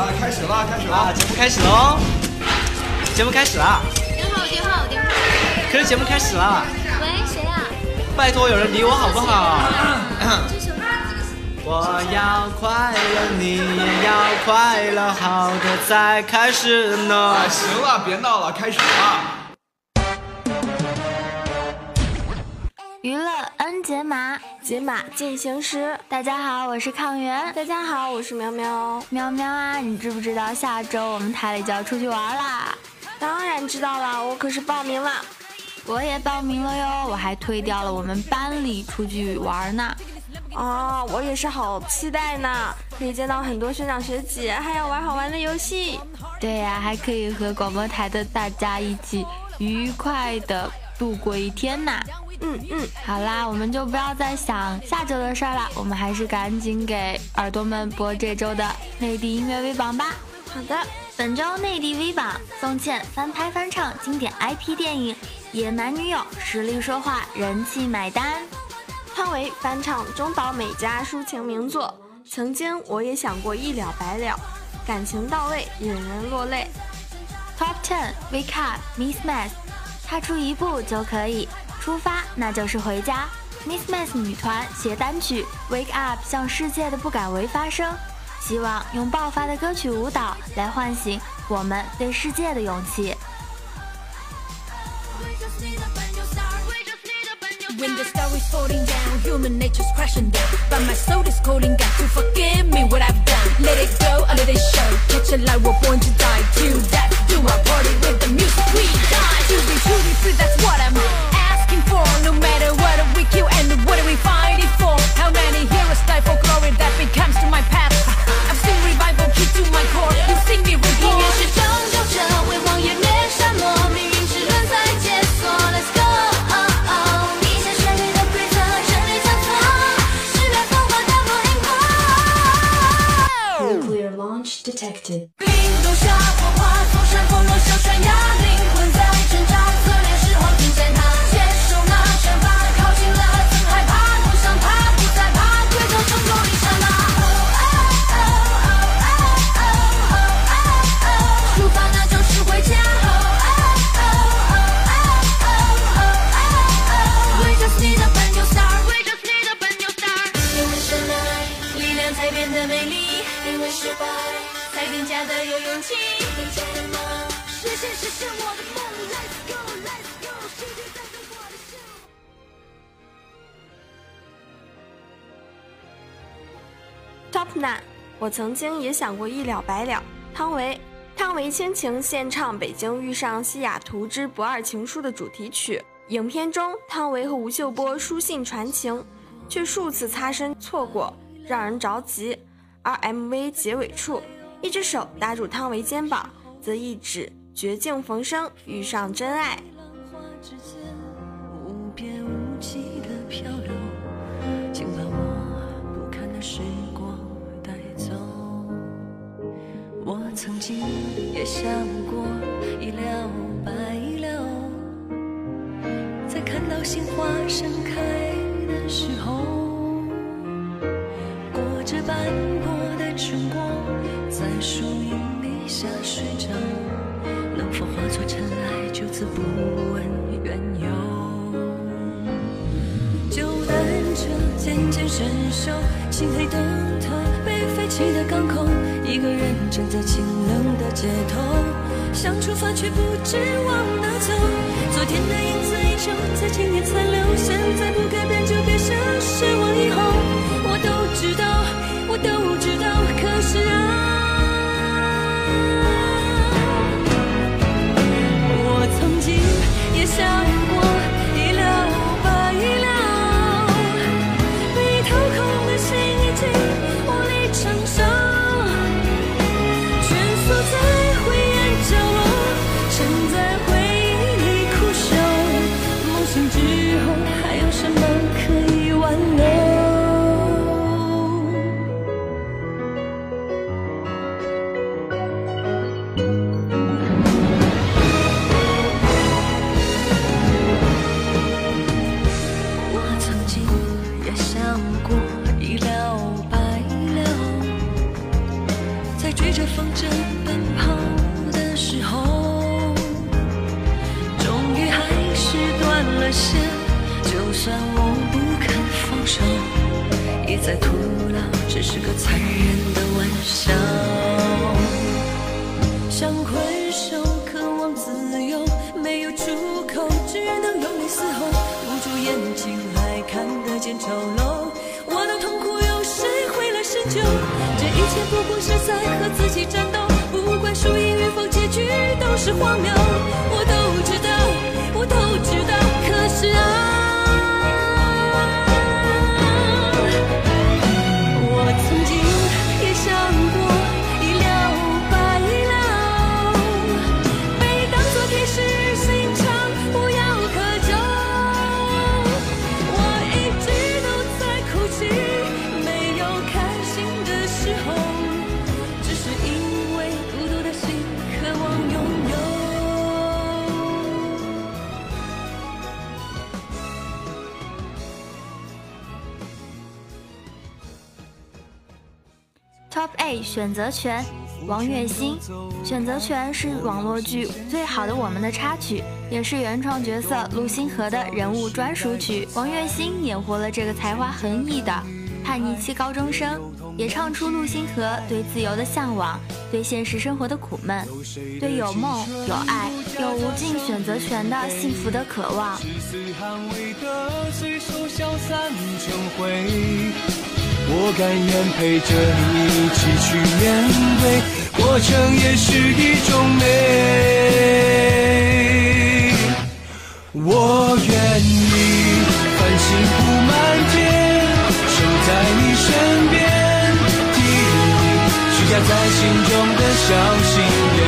啊，开始了，开始了，节目开始喽！节目开始了。电话，电话，电话。可是节目开始了。喂，谁啊？拜托，有人理我好不好？我要快乐，你也要快乐，好的才开始呢。行了，别闹了，开始了。娱乐 N 解码，解码进行时。大家好，我是抗原。大家好，我是喵喵。喵喵啊，你知不知道下周我们台里就要出去玩啦？当然知道啦，我可是报名了。我也报名了哟，我还推掉了我们班里出去玩呢。啊，我也是好期待呢，可以见到很多学长学姐，还有玩好玩的游戏。对呀，还可以和广播台的大家一起愉快的度过一天呢。嗯嗯，好啦，我们就不要再想下周的事儿了，我们还是赶紧给耳朵们播这周的内地音乐 V 榜吧。好的，本周内地 V 榜：宋茜翻拍翻唱经典 IP 电影《野蛮女友》，实力说话，人气买单。汤唯翻唱中岛美嘉抒情名作《曾经我也想过一了百了》，感情到位，引人落泪。Top Ten Wake Up Miss Math，踏出一步就可以。出发，那就是回家。Miss Mass 女团携单曲《Wake Up》向世界的不敢为发声，希望用爆发的歌曲舞蹈来唤醒我们对世界的勇气。When the star is falling down, human nature's crashing down. But my soul is calling out to forgive me what I've done. Let it go, I let it show. Catch a light, we're born to die. Till that, do our party with the music we die. To be truly free, that's what I'm asking for. No matter what we kill and what are we fighting for. How many heroes die for glory that becomes to my path? I've seen revival key to my core. You sing me with 曾经也想过一了百了。汤唯，汤唯倾情献唱《北京遇上西雅图之不二情书》的主题曲。影片中，汤唯和吴秀波书信传情，却数次擦身错过，让人着急。而 MV 结尾处。一只手搭住汤唯肩膀，则一指绝境逢生，遇上真爱。我曾经也想过一了百了，在看到鲜花盛开的时候，裹着斑驳的春光。在树荫底下睡着，能否化作尘埃，就此不问缘由？就等着渐渐生锈，漆黑灯塔被废弃的港口，一个人站在清冷的街头，想出发却不知往哪走。昨天的影子依旧在今天残留，现在不改变就别想失望以后。我都知道，我都知道，可是啊。我曾经也想过这一切不过是在和自己战斗，不管输赢与否，结局都是荒谬。我 Top A 选择权，王栎鑫。选择权是网络剧《最好的我们》的插曲，也是原创角色陆星河的人物专属曲。王栎鑫演活了这个才华横溢的叛逆期高中生，也唱出陆星河对自由的向往，对现实生活的苦闷，对有梦、有爱、有无尽选择权的幸福的渴望。我甘愿陪着你一起去面对，过程也是一种美。我愿意繁星铺满天，守在你身边，替你许下在心中的小心愿，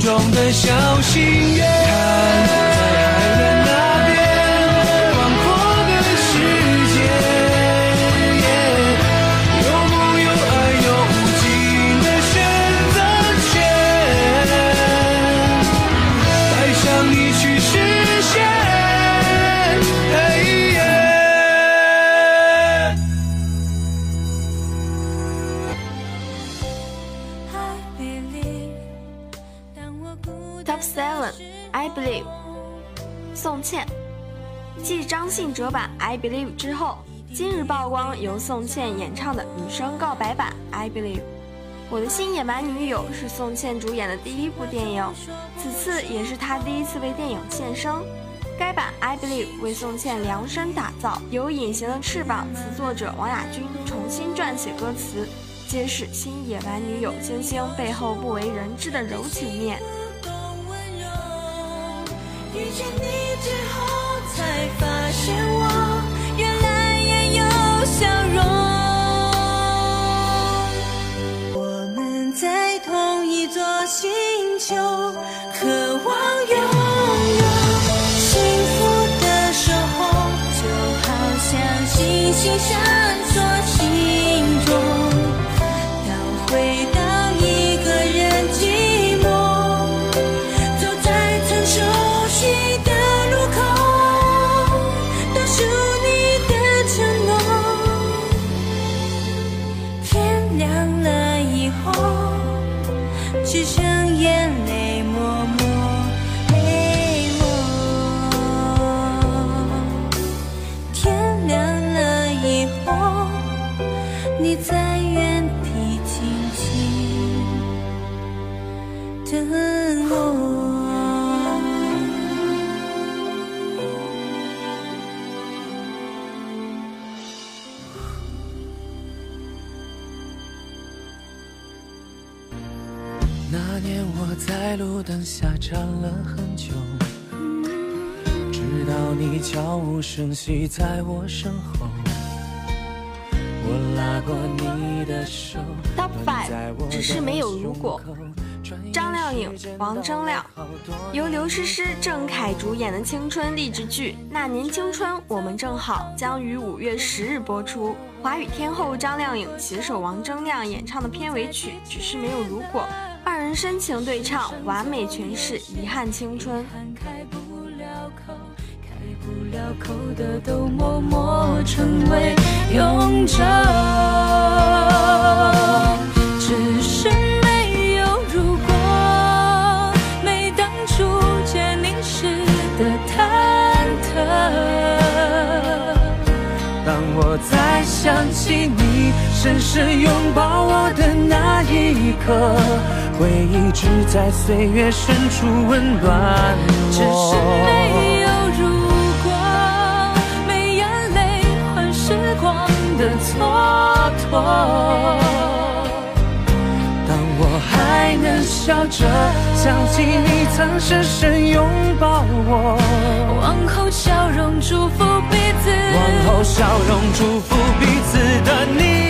中的小心愿。宋茜演唱的女生告白版 I Believe。我的新野蛮女友是宋茜主演的第一部电影，此次也是她第一次为电影献声。该版 I Believe 为宋茜量身打造，由《隐形的翅膀》词作者王雅君重新撰写歌词，揭示新野蛮女友星星背后不为人知的柔情面。遇见你之后，才发现我笑容。我们在同一座星球，渴望拥有幸福的守候，就好像星星相到你悄无声息在我身后，我拉过你的手。Top five，只是没有如果。张靓颖、王铮亮，由刘诗诗、郑恺主演的青春励志剧《那年青春我们正好》将于五月十日播出。华语天后张靓颖携手王铮亮演唱的片尾曲《只是没有如果》，二人深情对唱，完美诠释遗憾青春。口，的都默默成为永久。只是没有如果，没当初见你时的忐忑。当我再想起你深深拥抱我的那一刻，回忆只在岁月深处温暖我。只是没蹉跎。当我还能笑着想起你曾深深拥抱我，往后笑容祝福彼此，往后笑容祝福彼此的你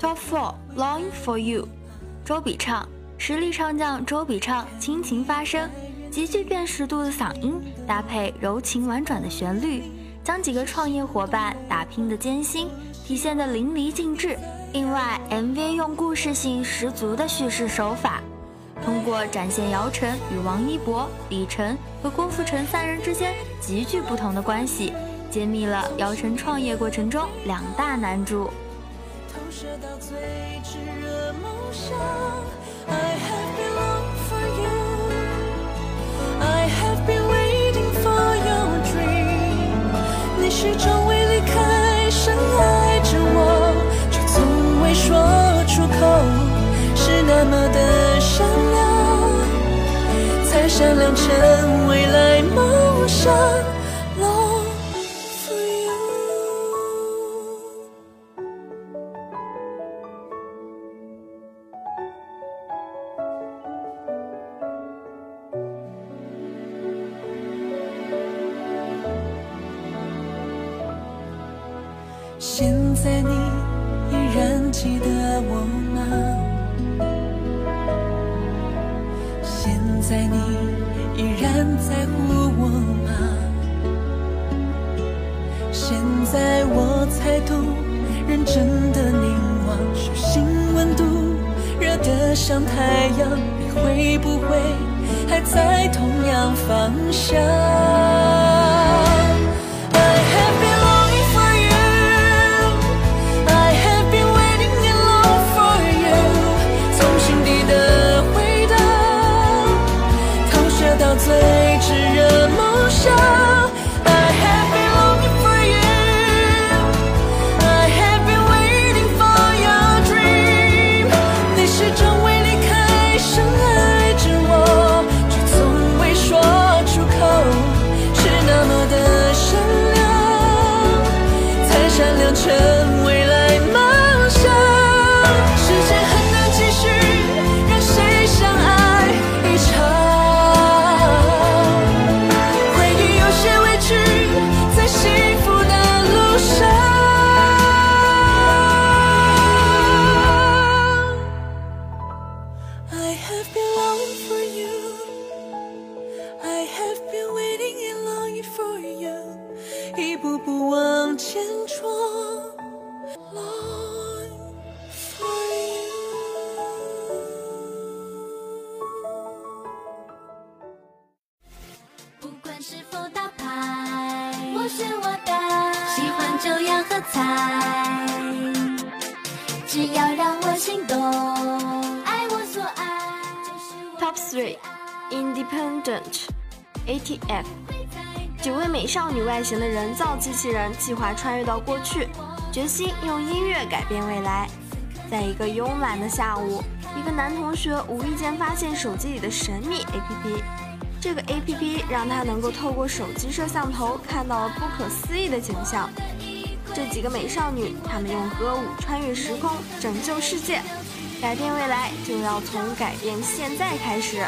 Top four Longing for You，周笔畅，实力唱将周笔畅倾情发声，极具辨识度的嗓音搭配柔情婉转的旋律，将几个创业伙伴打拼的艰辛体现得淋漓尽致。另外，MV 用故事性十足的叙事手法，通过展现姚晨与王一博、李晨和郭富城三人之间极具不同的关系，揭秘了姚晨创业过程中两大难处。投射到最炙热梦想。I have been long for you. I have been waiting for your dream. 你始终未离开，深爱着我，却从未说出口，是那么的善良，才闪亮成像太阳，你会不会还在同样方向？只要让我心动，爱我所爱。Top Three Independent ATF 九位美少女外形的人造机器人计划穿越到过去，决心用音乐改变未来。在一个慵懒的下午，一个男同学无意间发现手机里的神秘 APP。这个 APP 让他能够透过手机摄像头看到了不可思议的景象。这几个美少女，她们用歌舞穿越时空，拯救世界，改变未来就要从改变现在开始。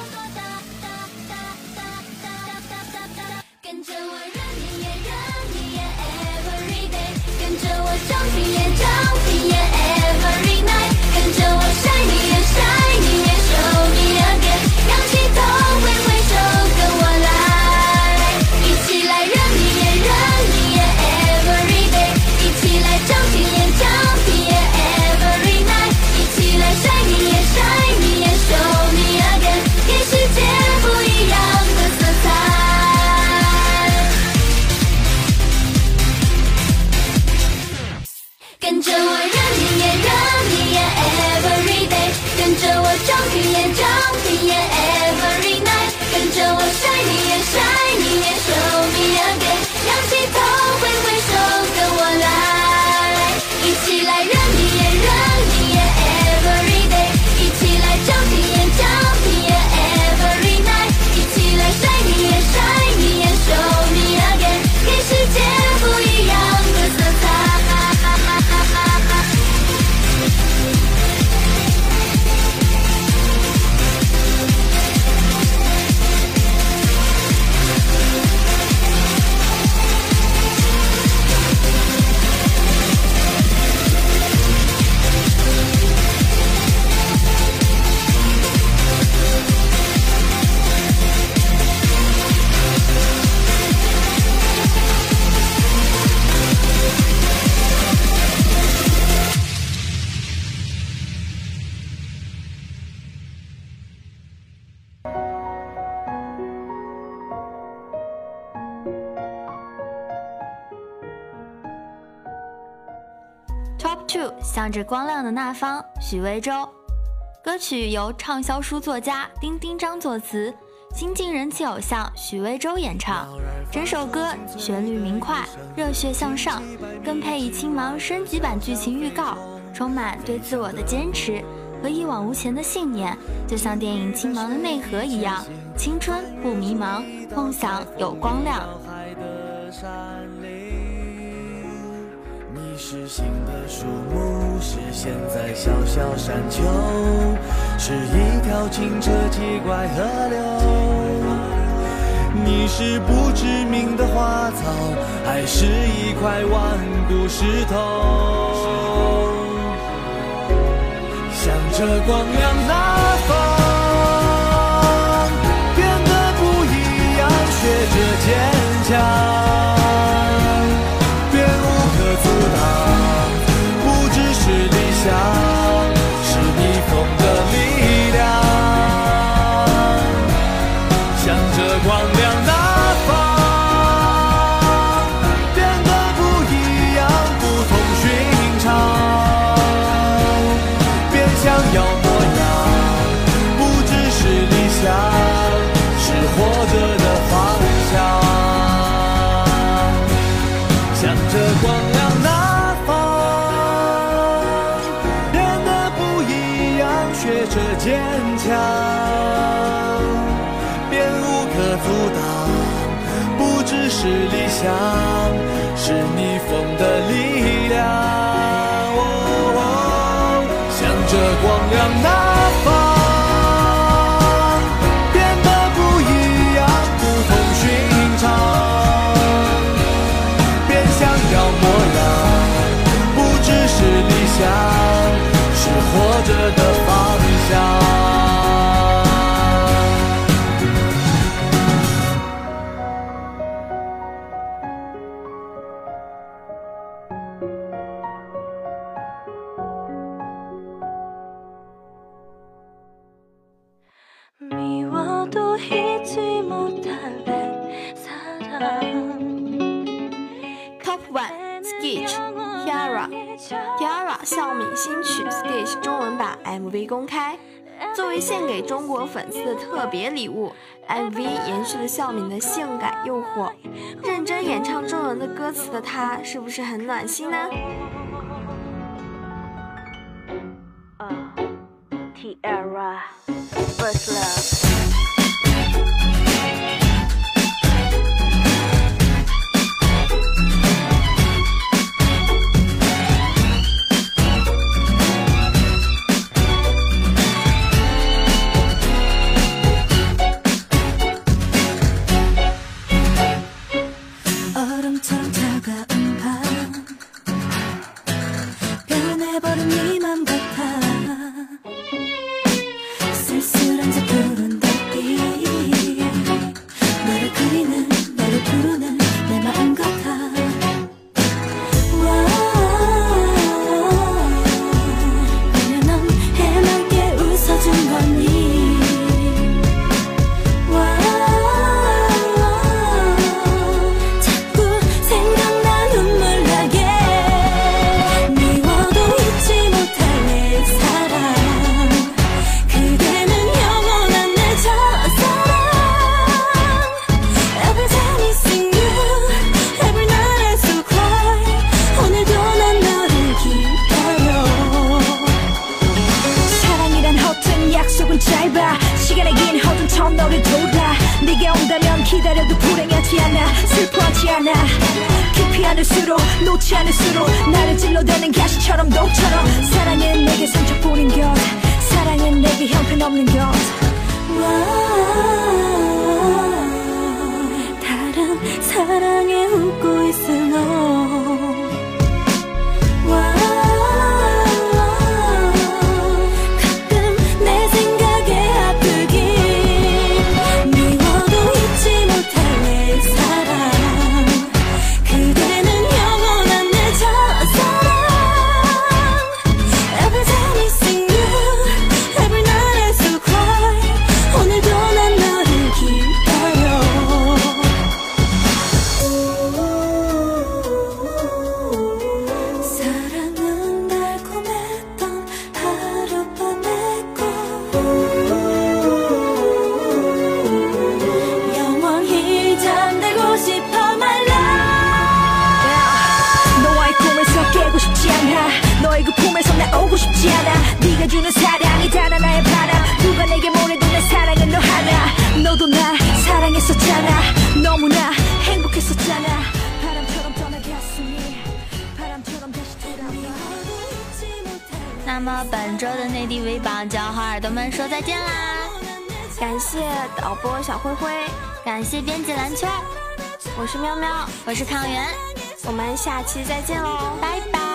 Two，向着光亮的那方，许魏洲。歌曲由畅销书作家丁丁张作词，新晋人气偶像许魏洲演唱。整首歌旋律明快，热血向上，更配以青芒升级版剧情预告，充满对自我的坚持和一往无前的信念，就像电影《青芒》的内核一样，青春不迷茫，梦想有光亮。是新的树木，是现在小小山丘，是一条清澈奇怪河流。你是不知名的花草，还是一块顽固石头？向着光亮那方，变得不一样，学着坚强。是理想，是逆风的作为献给中国粉丝的特别礼物，MV 延续了孝敏的性感诱惑。认真演唱中文的歌词的她，是不是很暖心呢？Tiara First Love。 사랑해. 那么本周的内地微榜就要和耳朵们说再见啦！感谢导播小灰灰，感谢编辑蓝圈，我是喵喵，我是康源，我们下期再见喽，拜拜。